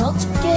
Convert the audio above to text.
world together.